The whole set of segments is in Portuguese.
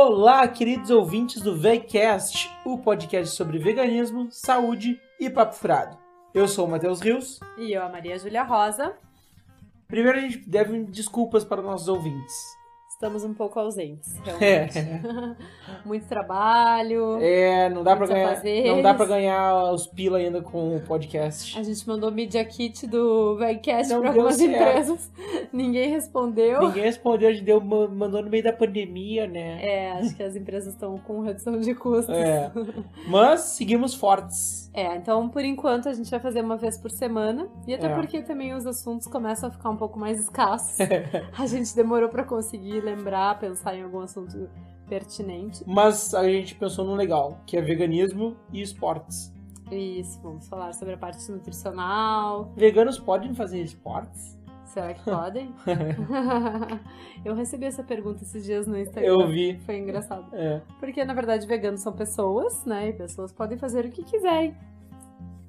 Olá, queridos ouvintes do VegCast, o podcast sobre veganismo, saúde e papo furado. Eu sou o Matheus Rios. E eu, a Maria Júlia Rosa. Primeiro a gente deve desculpas para nossos ouvintes. Estamos um pouco ausentes, realmente. É. Muito trabalho. É, não dá para ganhar, não dá para ganhar os pila ainda com o podcast. A gente mandou media kit do Vegcast para algumas empresas. Ninguém respondeu. Ninguém respondeu, a gente deu, mandou no meio da pandemia, né? É, acho que as empresas estão com redução de custos. É. Mas seguimos fortes. É, então por enquanto a gente vai fazer uma vez por semana. E até é. porque também os assuntos começam a ficar um pouco mais escassos. a gente demorou para conseguir lembrar, pensar em algum assunto pertinente. Mas a gente pensou no legal, que é veganismo e esportes. Isso, vamos falar sobre a parte nutricional. Veganos podem fazer esportes? Será que podem? eu recebi essa pergunta esses dias no Instagram. Eu vi. Foi engraçado. É. Porque, na verdade, veganos são pessoas, né? E pessoas podem fazer o que quiserem.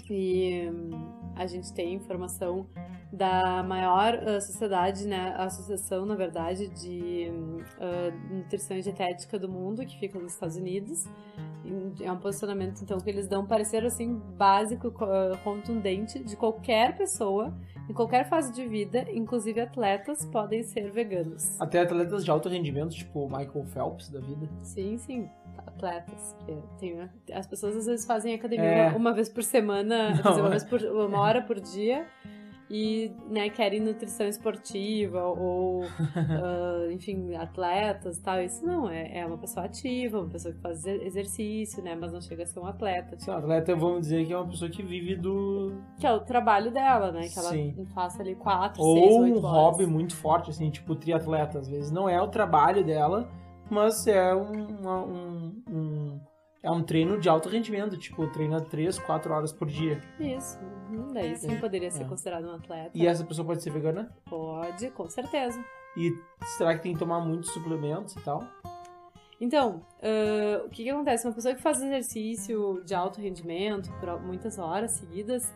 E hum, a gente tem informação da maior uh, sociedade, né, associação, na verdade, de uh, nutrição e dietética do mundo, que fica nos Estados Unidos. É um posicionamento, então, que eles dão um parecer, assim, básico, uh, contundente de qualquer pessoa em qualquer fase de vida, inclusive atletas, podem ser veganos. Até atletas de alto rendimento, tipo Michael Phelps da vida. Sim, sim. Atletas. Tem, as pessoas às vezes fazem academia é... uma, uma, vez por semana, Não, uma, vez por, uma hora por dia e né, querem nutrição esportiva ou, uh, enfim, atletas tal. Isso não, é, é uma pessoa ativa, uma pessoa que faz exercício, né? Mas não chega a ser um atleta. Tipo... Sim, atleta, vamos dizer que é uma pessoa que vive do... Que é o trabalho dela, né? Que ela Sim. faça ali quatro, ou seis, oito um hobby muito forte, assim, tipo triatleta, às vezes. Não é o trabalho dela, mas é um, um, um é um treino de alto rendimento, tipo, treina 3, 4 horas por dia. Isso. Hum, daí sim é. poderia ser é. considerado um atleta. E essa pessoa pode ser vegana? Pode, com certeza. E será que tem que tomar muitos suplementos e tal? Então, uh, o que, que acontece? Uma pessoa que faz exercício de alto rendimento por muitas horas seguidas,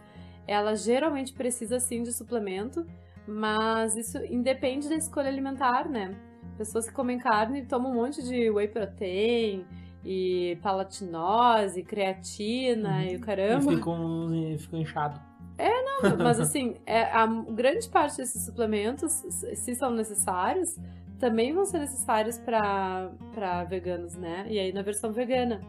ela geralmente precisa sim de suplemento, mas isso independe da escolha alimentar, né? Pessoas que comem carne tomam um monte de whey protein, e palatinose, creatina uhum. e o caramba. E ficam, ficam inchado. É, não, mas assim, é, a grande parte desses suplementos, se são necessários, também vão ser necessários para veganos, né? E aí na versão vegana.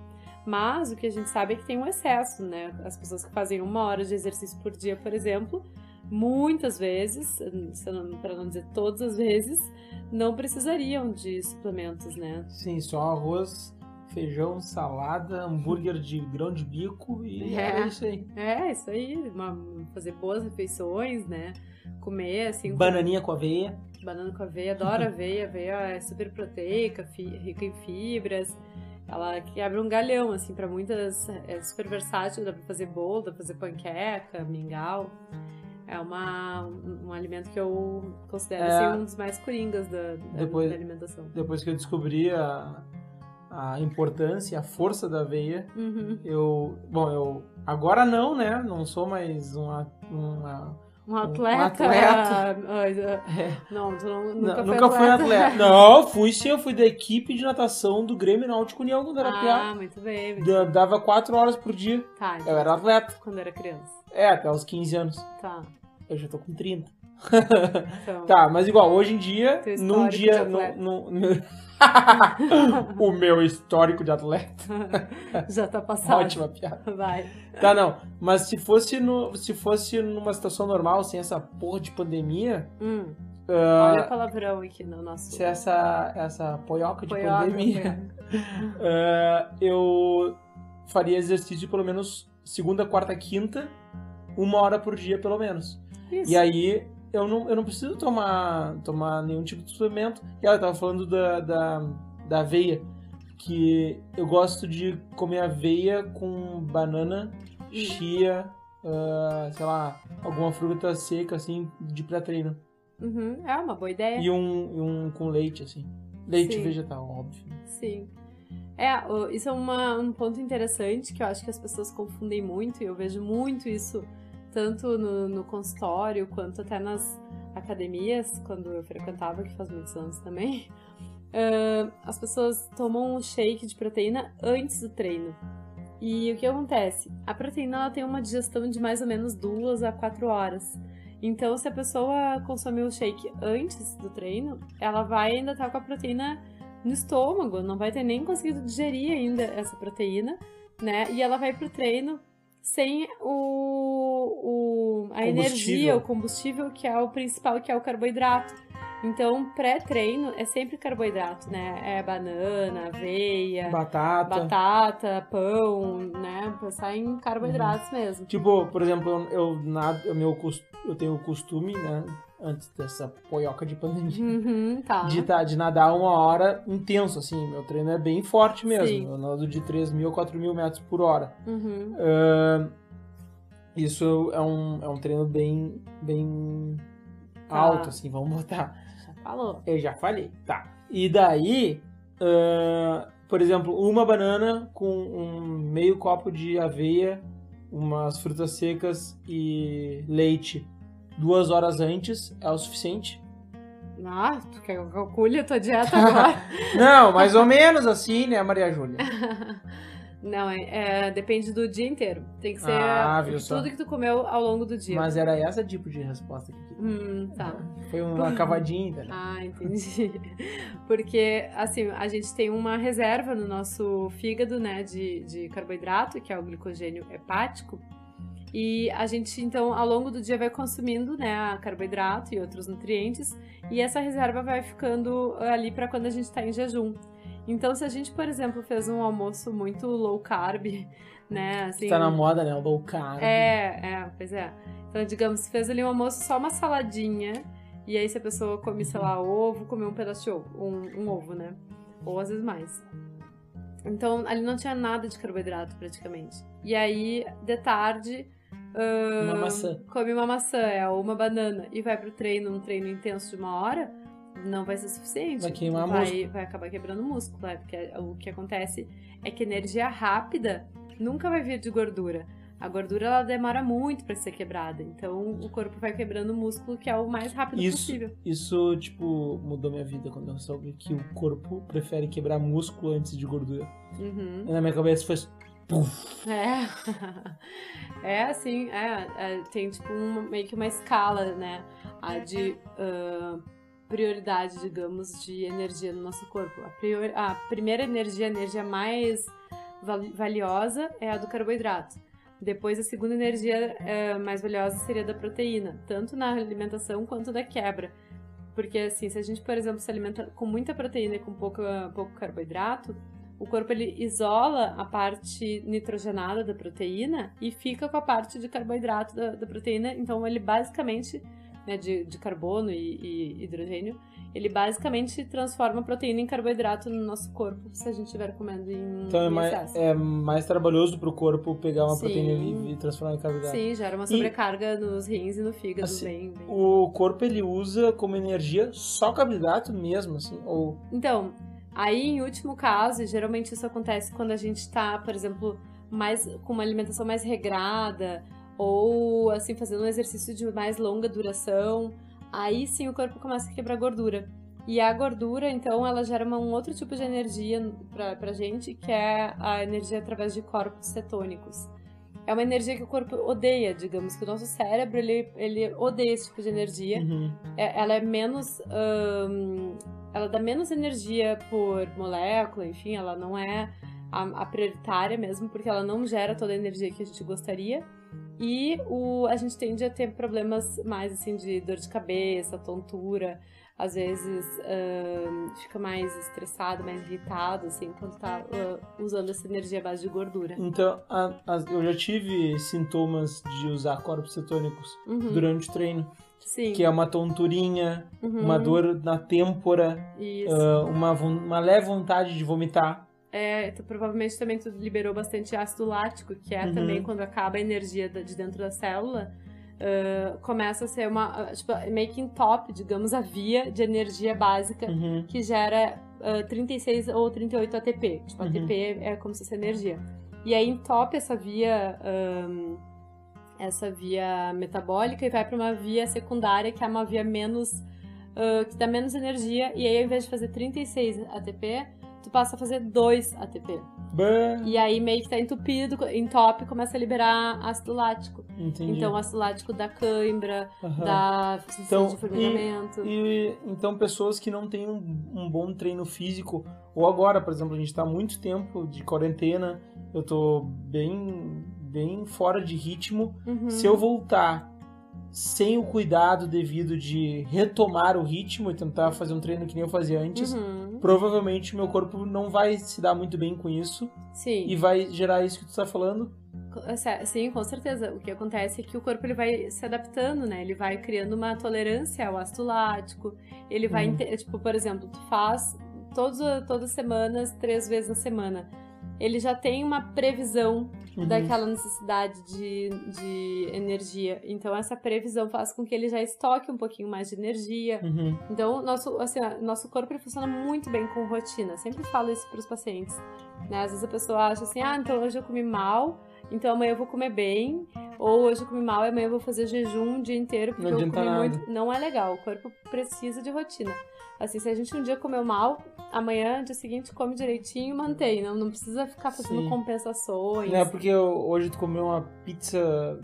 Mas o que a gente sabe é que tem um excesso, né? As pessoas que fazem uma hora de exercício por dia, por exemplo, muitas vezes, para não dizer todas as vezes, não precisariam de suplementos, né? Sim, só arroz feijão, salada, hambúrguer de grão de bico e é, é isso aí. É, isso aí. Uma, fazer boas refeições, né? Comer, assim. Bananinha com, com aveia. Banana com aveia, adoro aveia. Aveia é super proteica, fi, rica em fibras. Ela quebra um galhão, assim, para muitas. É super versátil, dá pra fazer bolo, dá pra fazer panqueca, mingau. É uma, um, um alimento que eu considero é, assim, um dos mais coringas da, da, depois, da alimentação. Depois que eu descobri a, a importância, a força da aveia. Uhum. Eu, bom, eu agora não, né? Não sou mais uma, uma um atleta. Um atleta. É. Não, tu não, nunca, não, nunca fui atleta. Não, fui sim, eu fui da equipe de natação do Grêmio Náutico União quando era ah, piá. Ah, muito bem. Muito Dava quatro horas por dia. Tá. Eu era atleta. Quando era criança. É, até os 15 anos. Tá. Eu já tô com 30. Então, tá, mas igual, hoje em dia, num dia. Num, num, o meu histórico de atleta. Já tá passado. Ótima piada. Vai. Tá, não. Mas se fosse, no, se fosse numa situação normal, sem essa porra de pandemia. Hum. Uh, Olha o palavrão aqui no nosso. Se essa, essa poioca de poioca, pandemia. uh, eu faria exercício pelo menos segunda, quarta, quinta, uma hora por dia, pelo menos. Isso. E aí eu não, eu não preciso tomar, tomar nenhum tipo de suplemento. E ela tava falando da, da, da aveia, que eu gosto de comer aveia com banana, chia, uh, sei lá, alguma fruta seca, assim, de pré-treino. Uhum, é uma boa ideia. E um, um com leite, assim. Leite Sim. vegetal, óbvio. Sim. É, isso é uma, um ponto interessante que eu acho que as pessoas confundem muito, e eu vejo muito isso tanto no, no consultório quanto até nas academias, quando eu frequentava, que faz muitos anos também. uh, as pessoas tomam um shake de proteína antes do treino. E o que acontece? A proteína ela tem uma digestão de mais ou menos duas a quatro horas. Então, se a pessoa consumir o shake antes do treino, ela vai ainda estar com a proteína no estômago, não vai ter nem conseguido digerir ainda essa proteína, né? E ela vai pro treino sem o, o a energia, o combustível que é o principal, que é o carboidrato. Então, pré-treino é sempre carboidrato, né? É banana, aveia, batata, batata pão, né? Pensar em carboidratos uhum. mesmo. Tipo, por exemplo, eu, eu, nado, eu, meu, eu tenho o costume, né? Antes dessa poioca de pandemia, uhum, tá. de, tá, de nadar uma hora intenso, assim. Meu treino é bem forte mesmo. Sim. Eu nado de 3 mil a 4 mil metros por hora. Uhum. Uh, isso é um, é um treino bem, bem tá. alto, assim, vamos botar. Falou. Eu já falei. Tá. E daí, uh, por exemplo, uma banana com um meio copo de aveia, umas frutas secas e leite duas horas antes é o suficiente. Ah, tu quer que eu calcule a tua dieta agora? Não, mais ou menos assim, né, Maria Júlia? Não, é, é, depende do dia inteiro. Tem que ser ah, tudo só. que tu comeu ao longo do dia. Mas era essa tipo de resposta que Hum, tá. Foi uma cavadinha. Ah, entendi. Porque, assim, a gente tem uma reserva no nosso fígado, né, de, de carboidrato, que é o glicogênio hepático. E a gente, então, ao longo do dia vai consumindo, né, carboidrato e outros nutrientes. E essa reserva vai ficando ali para quando a gente está em jejum. Então, se a gente, por exemplo, fez um almoço muito low carb, né? Assim, tá na moda, né? O low carb. É, é, pois é. Então, digamos, fez ali um almoço só uma saladinha, e aí se a pessoa come, sei lá, ovo, comeu um pedaço de ovo, um, um ovo, né? Ou às vezes mais. Então, ali não tinha nada de carboidrato, praticamente. E aí, de tarde, uma maçã. come uma maçã, é, ou uma banana, e vai pro treino, um treino intenso de uma hora, não vai ser suficiente. Vai queimar vai, músculo. Vai acabar quebrando o músculo, né? Porque o que acontece é que energia rápida nunca vai vir de gordura. A gordura ela demora muito para ser quebrada, então o corpo vai quebrando o músculo que é o mais rápido isso, possível. Isso, tipo, mudou minha vida quando eu soube que o corpo prefere quebrar músculo antes de gordura. Uhum. Na minha cabeça foi é. É assim, é, é, tem tipo uma, meio que uma escala, né? A de uh, prioridade, digamos, de energia no nosso corpo. A, prior, a primeira energia, a energia mais valiosa é a do carboidrato. Depois, a segunda energia é, mais valiosa seria da proteína, tanto na alimentação quanto da quebra. Porque, assim, se a gente, por exemplo, se alimenta com muita proteína e com pouco, pouco carboidrato, o corpo ele isola a parte nitrogenada da proteína e fica com a parte de carboidrato da, da proteína. Então, ele basicamente, né, de, de carbono e, e hidrogênio, ele basicamente transforma a proteína em carboidrato no nosso corpo se a gente estiver comendo em Então é mais, é mais trabalhoso para o corpo pegar uma Sim. proteína e transformar em carboidrato. Sim, gera uma sobrecarga e, nos rins e no fígado. Assim, bem, bem... O corpo ele usa como energia só carboidrato mesmo, assim? Ou... Então, aí em último caso, geralmente isso acontece quando a gente está, por exemplo, mais com uma alimentação mais regrada ou assim fazendo um exercício de mais longa duração aí sim o corpo começa a quebrar gordura. E a gordura, então, ela gera um outro tipo de energia pra, pra gente, que é a energia através de corpos cetônicos. É uma energia que o corpo odeia, digamos, que o nosso cérebro, ele, ele odeia esse tipo de energia. Uhum. É, ela é menos... Ela dá menos energia por molécula, enfim, ela não é a, a prioritária mesmo, porque ela não gera toda a energia que a gente gostaria. E o, a gente tende a ter problemas mais assim de dor de cabeça, tontura, às vezes uh, fica mais estressado, mais irritado, assim, quando tá uh, usando essa energia base de gordura. Então, a, a, eu já tive sintomas de usar corpos cetônicos uhum. durante o treino. Sim. Que é uma tonturinha, uhum. uma dor na têmpora, uh, uma, uma leve vontade de vomitar. É, tu, provavelmente também tu liberou bastante ácido lático, que é uhum. também quando acaba a energia de dentro da célula, uh, começa a ser uma, tipo, meio que top, digamos, a via de energia básica uhum. que gera uh, 36 ou 38 ATP. Tipo, uhum. ATP é como se fosse energia. E aí entope essa via, um, essa via metabólica e vai para uma via secundária, que é uma via menos uh, que dá menos energia, e aí ao invés de fazer 36 ATP, tu passa a fazer 2 ATP. Bah, E aí meio que tá entupido, entope, começa a liberar ácido lático. entendi. Então o ácido lático dá cãibra, dá sensação Então, de formigamento. E então pessoas que não têm um, um bom treino físico, ou agora, por exemplo, a gente tá há muito tempo de quarentena, eu tô bem, bem fora de ritmo. Uhum. Se eu voltar sem o cuidado devido de retomar o ritmo e tentar fazer um treino que nem eu fazia antes, Uhum. provavelmente meu corpo não vai se dar muito bem com isso Sim. e vai gerar isso que tu tá falando. Co- Sim, com certeza. O que acontece é que o corpo ele vai se adaptando, né? Ele vai criando uma tolerância ao ácido lático. Ele vai, Uhum. inte- tipo, por exemplo, tu faz todos, todas as semanas, três vezes na semana. Ele já tem uma previsão Uhum. daquela necessidade de, de energia. Então, essa previsão faz com que ele já estoque um pouquinho mais de energia. Uhum. Então, nosso, assim, nosso corpo funciona muito bem com rotina. Sempre falo isso para os pacientes. Né? Às vezes a pessoa acha assim, ah, então hoje eu comi mal, então amanhã eu vou comer bem. Ou hoje eu comi mal e amanhã eu vou fazer jejum o dia inteiro porque Não eu comi nada. muito. Não é legal. O corpo precisa de rotina. Assim, se a gente um dia comeu mal, amanhã, dia seguinte, come direitinho e mantém. Não, não precisa ficar fazendo Sim. compensações. Não é porque eu- hoje tu comeu uma pizza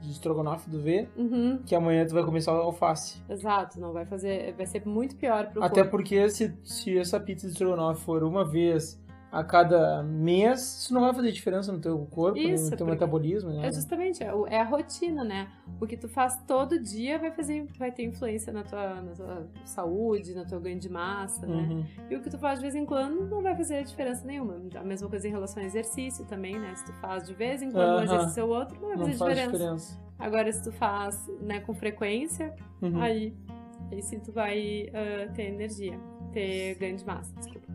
de estrogonofe do V, Uhum, que amanhã tu vai comer só alface. exato, não vai fazer. Vai ser muito pior pro Até corpo. porque se, se essa pizza de estrogonofe for uma vez a cada mês, isso não vai fazer diferença no teu corpo, Isso, no teu metabolismo, né? É justamente, é, é a rotina, né? O que tu faz todo dia vai fazer, vai ter influência na tua, na tua saúde, no teu ganho de massa, né? Uhum. E o que tu faz de vez em quando não vai fazer diferença nenhuma. A mesma coisa em relação ao exercício também, né? Se tu faz de vez em quando um Aham. exercício ou outro, não vai Não fazer faz diferença. diferença. Agora, se tu faz né, com frequência, Uhum. aí, aí sim tu vai ah, ter energia, ter ganho de massa, desculpa.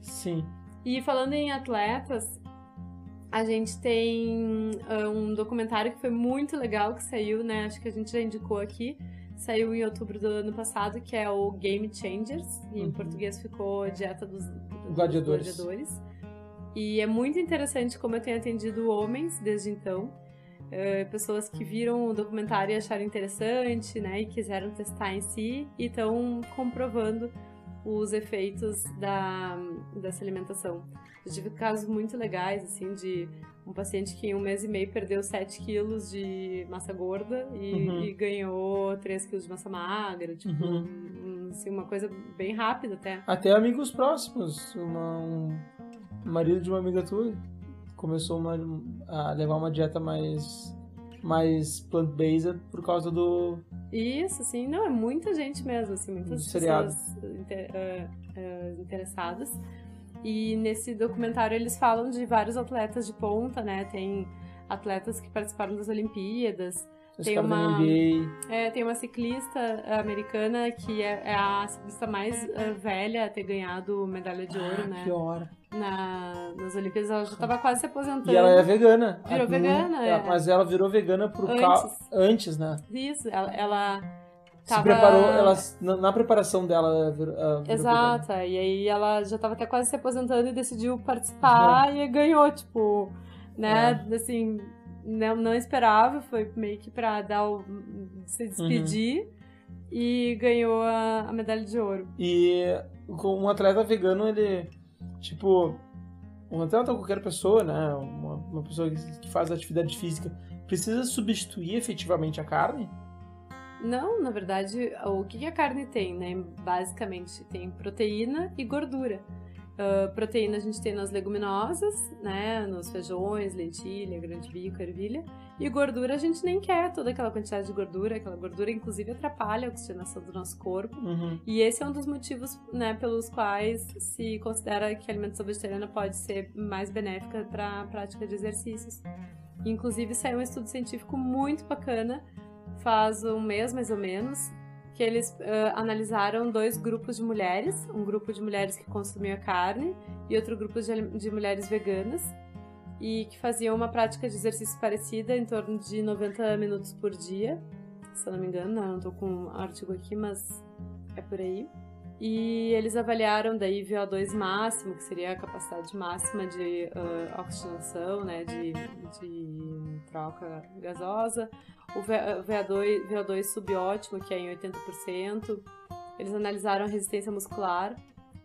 Sim. E falando em atletas, a gente tem ah, um documentário que foi muito legal que saiu, né? Acho que a gente já indicou aqui. Saiu em outubro do ano passado, que é o Game Changers. E em Uhum. português ficou Dieta dos, dos Gladiadores. Gladiadores. E é muito interessante como eu tenho atendido homens desde então. Eh, pessoas que viram o documentário e acharam interessante, né? E quiseram testar em si e estão comprovando os efeitos da, dessa alimentação. Eu tive casos muito legais, assim, de um paciente que em um mês e meio perdeu 7 quilos de massa gorda e, Uhum. e ganhou 3 quilos de massa magra, tipo, Uhum. um- assim, uma coisa bem rápida até. Até amigos próximos. Uma, um marido de uma amiga tua começou uma- a levar uma dieta mais, mais plant-based por causa do. Isso, assim, não, é muita gente mesmo, assim, muitas pessoas inter- ah, ah, interessadas. E nesse documentário eles falam de vários atletas de ponta, né? Tem atletas que participaram das Olimpíadas. Os Tem uma-. É, tem uma ciclista americana que é, é a ciclista mais ah, velha a ter ganhado medalha de ouro, Ah, né? Que hora. Na, nas Olimpíadas. Ela já tava quase se aposentando. E ela é vegana. Virou A- vegana, é, é. Mas ela virou vegana por Antes. Antes, né? Isso, ela, ela Se tava... preparou, ela, na, na preparação dela, ela virou, virou Exato, e aí ela já tava até quase se aposentando e decidiu participar e ganhou, tipo, né, É. assim, não, não esperava, foi meio que pra dar o, se despedir e ganhou a, a medalha de ouro. E com um atleta vegano, ele, tipo, um atleta qualquer pessoa, né, uma, uma pessoa que que faz atividade física, precisa substituir efetivamente a carne? Não, na verdade, o que a carne tem, né? Basicamente, tem proteína e gordura. Ah, proteína a gente tem nas leguminosas, né? Nos feijões, lentilha, grande bico, ervilha. E gordura a gente nem quer toda aquela quantidade de gordura. Aquela gordura, inclusive, atrapalha a oxigenação do nosso corpo. Uhum. E esse é um dos motivos, né, pelos quais se considera que a alimentação vegetariana pode ser mais benéfica para a prática de exercícios. Inclusive, saiu um estudo científico muito bacana, faz um mês mais ou menos, que eles ah, analisaram dois grupos de mulheres, um grupo de mulheres que consumia carne e outro grupo de, de mulheres veganas, e que faziam uma prática de exercício parecida, em torno de 90 minutos por dia, se eu não me engano, não, tô com o artigo aqui, mas é por aí. E eles avaliaram daí VO2 máximo, que seria a capacidade máxima de ah, oxigenação, né, de, de troca gasosa, o V- VO2, VO2 subótimo, que é em 80%, Eles analisaram a resistência muscular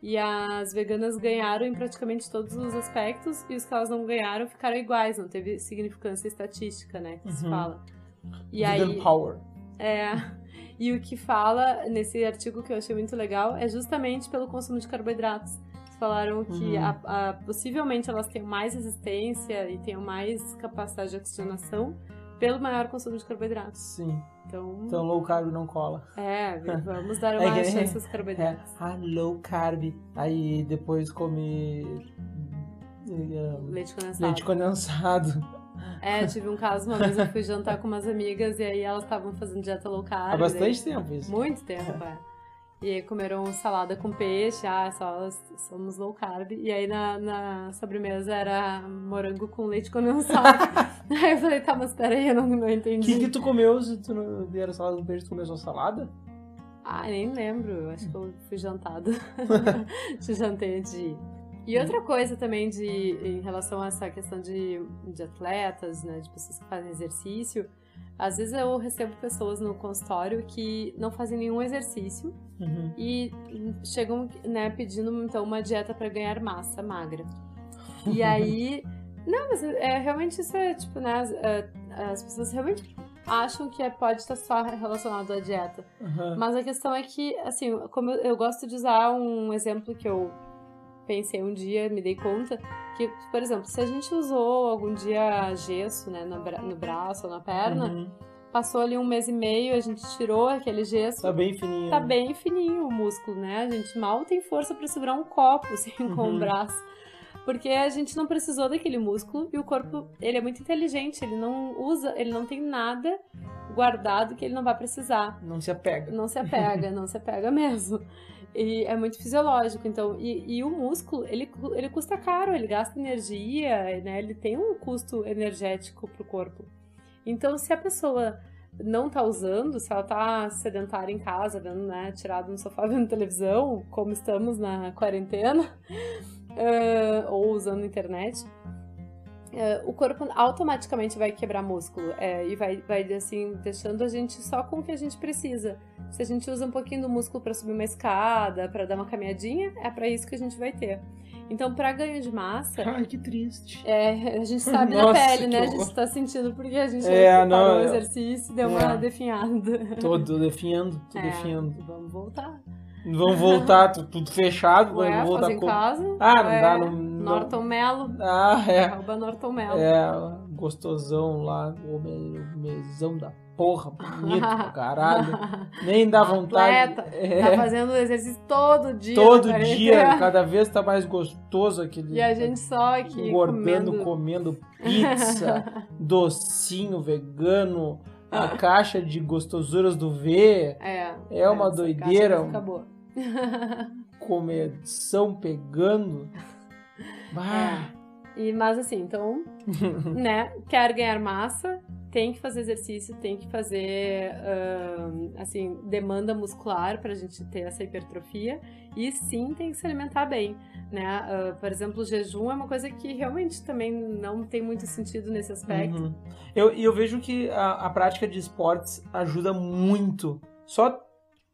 e as veganas ganharam em praticamente todos os aspectos e os que elas não ganharam ficaram iguais, não teve significância estatística, né, que se Uhum. fala. E Vegan aí, Power. é, e o que fala nesse artigo que eu achei muito legal é justamente pelo consumo de carboidratos. Eles falaram que Uhum. a- a- possivelmente elas tenham mais resistência e tenham mais capacidade de oxigenação pelo maior consumo de carboidratos. Sim. Então, Então low carb não cola. é, vamos dar É uma que- chance aos É, carboidratos. ah, low carb. Aí depois come eh, Leite condensado. leite condensado. É, tive um caso, uma vez eu fui jantar com umas amigas e aí elas estavam fazendo dieta low carb. Há bastante daí- tempo isso. Muito tempo, é. E aí comeram salada com peixe, ah, só somos low carb. E aí na, na sobremesa era morango com leite condensado. aí eu falei, tá, mas peraí, eu não, não O entendi. que, que tu comeu se tu não era salada com peixe, tu comeu só salada? Ah, nem lembro, eu acho que eu fui jantada. Te jantei antes de ir. E outra coisa também de, em relação a essa questão de, de atletas, né, de pessoas que fazem exercício, às vezes eu recebo pessoas no consultório que não fazem nenhum exercício Uhum. e chegam, né, pedindo então uma dieta para ganhar massa magra. E aí, não, mas é realmente isso é tipo, né, as, é, as pessoas realmente acham que é, pode estar só relacionado à dieta. Uhum. Mas a questão é que, assim, como eu, eu gosto de usar um exemplo que eu pensei um dia, me dei conta, que, por exemplo, se a gente usou algum dia gesso, né, no, bra- no braço ou na perna, Uhum. passou ali um mês e meio, a gente tirou aquele gesso, Tá bem fininho. tá né? bem fininho o músculo, né? A gente mal tem força pra segurar um copo, assim, com Uhum. o braço. Porque a gente não precisou daquele músculo e o corpo, ele é muito inteligente, ele não usa, ele não tem nada guardado que ele não vai precisar. Não se apega. Não se apega, não se apega mesmo. E é muito fisiológico, então, e, e o músculo, ele, ele custa caro, ele gasta energia, né? Ele tem um custo energético pro corpo. Então, se a pessoa não tá usando, se ela tá sedentária em casa, vendo, né, tirado no sofá vendo televisão, como estamos na quarentena, eh, ou usando internet, eh, o corpo automaticamente vai quebrar músculo eh, e vai, vai, assim, deixando a gente só com o que a gente precisa. Se a gente usa um pouquinho do músculo para subir uma escada, para dar uma caminhadinha, é para isso que a gente vai ter. Então, para ganho de massa, Ai, que triste. é, a gente sabe na Nossa, pele, né? A que gente horror. tá sentindo porque a gente É, não, o eu- exercício e deu uma É. definhada. Tô, tô definhando, tô É, definhando. Vamos voltar. Vamos voltar, tu- tudo fechado, Ué, vamos voltar fazer em com. casa. Ah, não é, dá, não- Norton Mello. Ah, é. Arroba Norton Mello. É, gostosão lá, o mesão da porra, bonito pra caralho. Nem dá vontade. Atleta. É, Tá fazendo exercício todo dia. todo na dia, cada vez tá mais gostoso aquele. E a gente só aqui engordando, comendo... comendo pizza, docinho vegano, a caixa de gostosuras do V, É, É uma doideira, boa. começão pegando. Bah, E, mas assim, então, né, quer ganhar massa, tem que fazer exercício, tem que fazer, ahn, assim, demanda muscular pra gente ter essa hipertrofia. E sim, tem que se alimentar bem, né? Ah, por exemplo, o jejum é uma coisa que realmente também não tem muito sentido nesse aspecto. Uhum. Eu, e eu vejo que a, a prática de esportes ajuda muito. Só,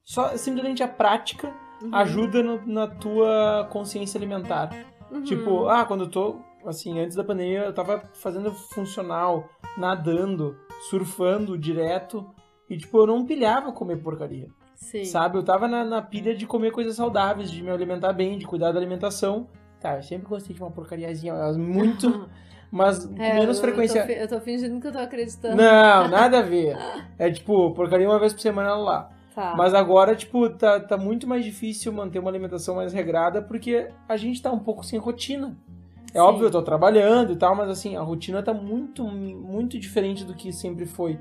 só simplesmente a prática Uhum. ajuda no- na tua consciência alimentar. Uhum. Tipo, ah, quando eu tô, assim, antes da pandemia, eu tava fazendo funcional, nadando, surfando direto. E, tipo, eu não pilhava comer porcaria. Sim. Sabe? Eu tava na, na pilha de comer coisas saudáveis, de me alimentar bem, de cuidar da alimentação. Tá, eu sempre gostei de uma porcariazinha, muito, mas com É, menos eu- frequência. Eu tô, eu tô fingindo que eu tô acreditando. Não, nada a ver. É tipo, porcaria uma vez por semana lá. Tá. Mas agora, tipo, tá, tá muito mais difícil manter uma alimentação mais regrada porque a gente tá um pouco sem rotina. É Sim. óbvio, eu tô trabalhando e tal, mas assim, a rotina tá muito, muito diferente do que sempre foi.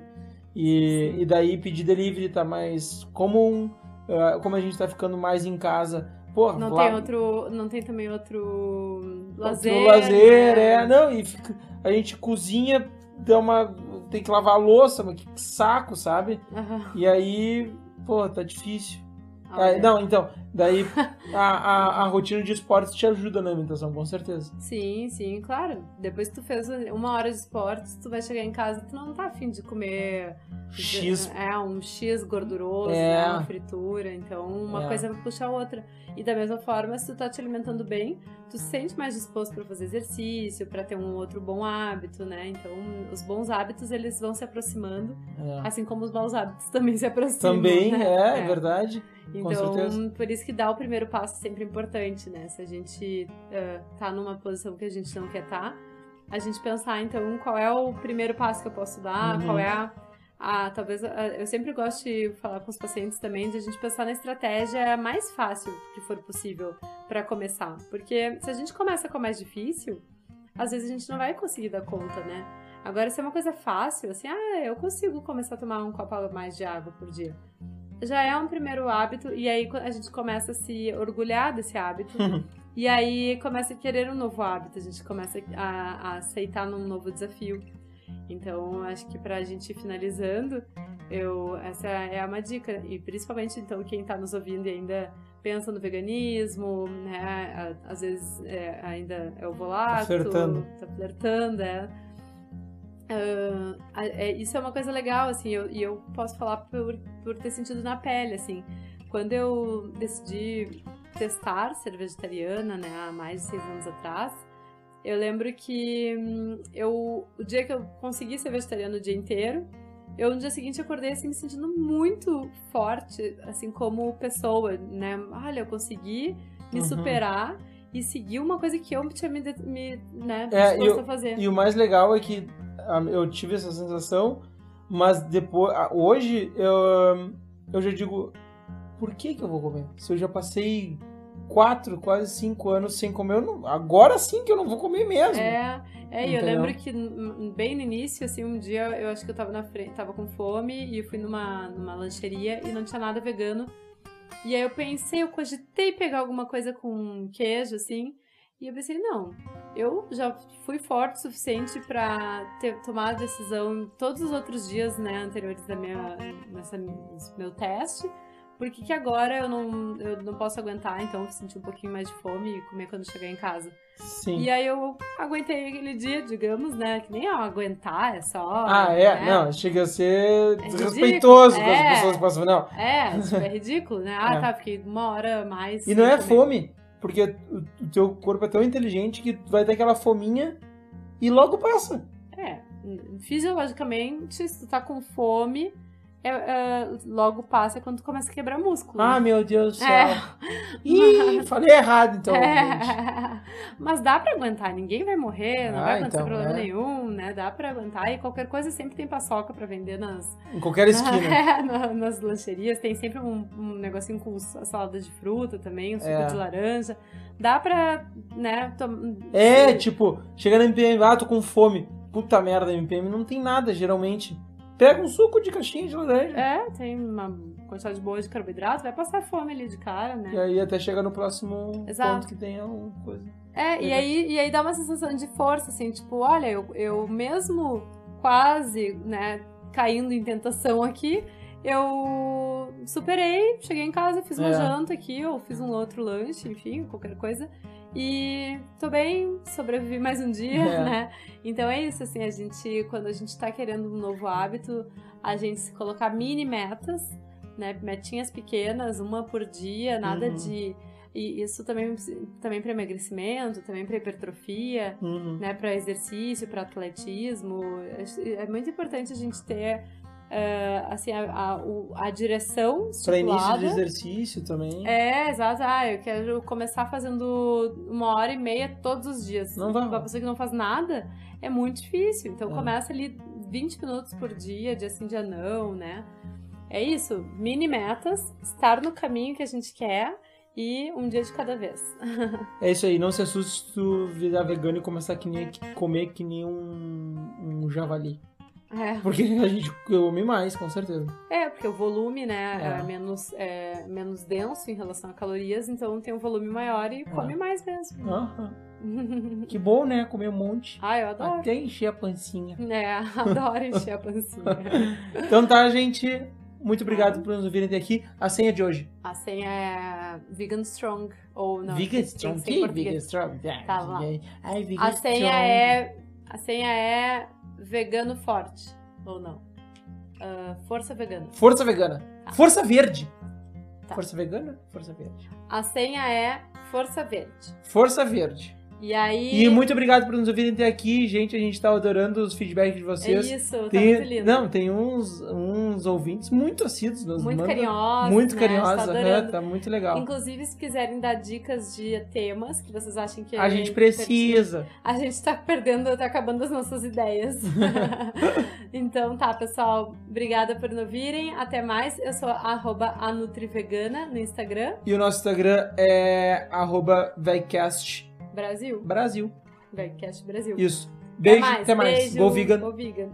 E, Sim. e daí pedir delivery tá mais comum, eh, como a gente tá ficando mais em casa. Pô, Não lá- tem outro. Não tem também outro lazer. outro lazer, né? é. Não, e fica- a gente cozinha, dá uma. Tem que lavar a louça, mas que saco, sabe? Aham. E aí, pô, tá difícil. É, Olha. não, então, daí a, a, a rotina de esportes te ajuda na alimentação, com certeza. Sim, sim, claro. Depois que tu fez uma hora de esportes, tu vai chegar em casa e tu não tá afim de comer X. É, um X gorduroso, É. né, uma fritura. Então, uma É. coisa vai puxar a outra. E da mesma forma, se tu tá te alimentando bem, tu se sente mais disposto pra fazer exercício, pra ter um outro bom hábito, né? Então, os bons hábitos, eles vão se aproximando, É. assim como os maus hábitos também se aproximam. Também, né? é, é verdade. Então, por isso que dar o primeiro passo é sempre importante, né? Se a gente eh, tá numa posição que a gente não quer estar, a gente pensar, então, qual é o primeiro passo que eu posso dar, Uhum. qual é a, a- talvez, a- eu sempre gosto de falar com os pacientes também, de a gente pensar na estratégia mais fácil que for possível para começar. Porque se a gente começa com a mais difícil, às vezes a gente não vai conseguir dar conta, né? Agora, se é uma coisa fácil, assim, ah, eu consigo começar a tomar um copo mais de água por dia já é um primeiro hábito, e aí a gente começa a se orgulhar desse hábito, e aí começa a querer um novo hábito, a gente começa a, a aceitar num novo desafio. Então, acho que pra gente ir finalizando, eu, essa é uma dica, e principalmente então quem tá nos ouvindo e ainda pensa no veganismo, né, a- às vezes é, ainda é o volacto, flertando. tá flertando, é. A- é, isso é uma coisa legal, assim, eu- e eu posso falar por, por ter sentido na pele, assim. Quando eu decidi testar ser vegetariana, né, há mais de seis anos atrás, eu lembro que hum, eu, o dia que eu consegui ser vegetariana o dia inteiro, eu no dia seguinte acordei assim me sentindo muito forte, assim como pessoa, né? Olha, eu consegui me Uhum. superar e seguir uma coisa que eu tinha me, me né, É, eu- a fazer. E o mais legal é que eu tive essa sensação, mas depois, hoje eu, eu já digo, por que que eu vou comer? Se eu já passei quatro, quase cinco anos sem comer, não- agora sim que eu não vou comer mesmo. É, é, e eu lembro que bem no início, assim, um dia eu acho que eu tava na frente, tava com fome e eu fui numa, numa lancheria e não tinha nada vegano. E aí eu pensei, eu cogitei pegar alguma coisa com queijo, assim, e eu pensei, não, eu já fui forte o suficiente pra ter, tomar a decisão todos os outros dias, né, anteriores da minha, nessa, meu teste. Por que, que agora eu não, eu não posso aguentar, então sentir um pouquinho mais de fome e comer quando chegar em casa? Sim. E aí eu aguentei aquele dia, digamos, né? Que nem ó, aguentar, é só. Ah, é? né? Não, chega a ser É desrespeitoso com as É. pessoas que passam. Não. É, tipo, é ridículo, né? Ah, É. tá, fiquei uma hora mais. E não é comer. fome, porque o teu corpo é tão inteligente que vai ter aquela fominha e logo passa. É, fisiologicamente, se tu tá com fome, é, é, logo passa quando começa a quebrar músculo. Ah, né? meu Deus do céu. É. Ih, falei errado então. É. Mas dá pra aguentar, ninguém vai morrer, não Ah, vai acontecer então, problema é. nenhum, né? Dá pra aguentar e qualquer coisa sempre tem paçoca pra vender nas, Em qualquer esquina. É, na- nas lancherias tem sempre um, um negocinho com salada de fruta também, um suco É. de laranja. Dá pra, né, tom... É, tipo, chega na MPM, ah, tô com fome. Puta merda, MPM não tem nada, geralmente. Pega um suco de caixinha de laranja. É, tem uma quantidade boa de carboidrato, vai passar fome ali de cara, E né? aí até chega no próximo Exato. ponto que tem alguma coisa. É, e aí, e aí dá uma sensação de força, assim, tipo, olha, eu, eu mesmo quase, né, caindo em tentação aqui, eu superei, cheguei em casa, fiz uma É. janta aqui, ou fiz um outro lanche, enfim, qualquer coisa. E tô bem, sobrevivi mais um dia, É. né? Então é isso, assim, a gente, quando a gente tá querendo um novo hábito, a gente se colocar mini metas, né? Metinhas pequenas, uma por dia, nada Uhum. de. E isso também, também para emagrecimento, também para hipertrofia, Uhum. né? Para exercício, para atletismo. É muito importante a gente ter eh, assim, a, a, a direção Pra início de exercício também. É, exato. Ah, eu quero começar fazendo uma hora e meia todos os dias. Não vai. Uma pessoa que não faz nada é muito difícil. Então É. começa ali 20 minutos por dia, dia sim, dia não, né? É isso. Mini metas, estar no caminho que a gente quer e um dia de cada vez. É isso aí, não se assuste se tu virar vegano e começar que nem, comer que nem um, um javali. É. Porque a gente come mais, com certeza. É, porque o volume, né, É. é, menos, é menos denso em relação a calorias, então tem um volume maior e come mais mesmo. Que bom, né? Comer um monte. ah, eu adoro. Até encher a pancinha. É, adoro encher a pancinha. Então tá, gente. Muito obrigado por nos ouvirem até aqui. A senha de hoje. A senha é Vegan Strong. Ou não. Vegan Strong. Que. Vegan Strong? Tá, lá. Ai, Vegan A senha Strong. é. A senha é vegano forte. Ou não? Ah, força vegana. Força vegana. Força verde. Tá. Força vegana? Força verde. A senha é força verde. Força verde. E aí. E muito obrigado por nos ouvirem até aqui, gente. A gente tá adorando os feedbacks de É vocês. isso, tá Tem- muito lindo. Não, tem uns, uns ouvintes muito assíduos. Nos muito mandam- carinhosa. Muito né? carinhosa. Tá tá muito legal. Inclusive, se quiserem dar dicas de temas que vocês acham que A gente precisa. A gente tá perdendo, tá acabando as nossas ideias. então tá, pessoal. Obrigada por nos ouvirem. Até mais. Eu sou arroba a Nutrivegana no Instagram. E o nosso Instagram é arroba VegCast Brasil. Brasil. Vegcast Brasil. Isso. Beijo, mais, até mais. Beijo. Go vegan. Go vegan.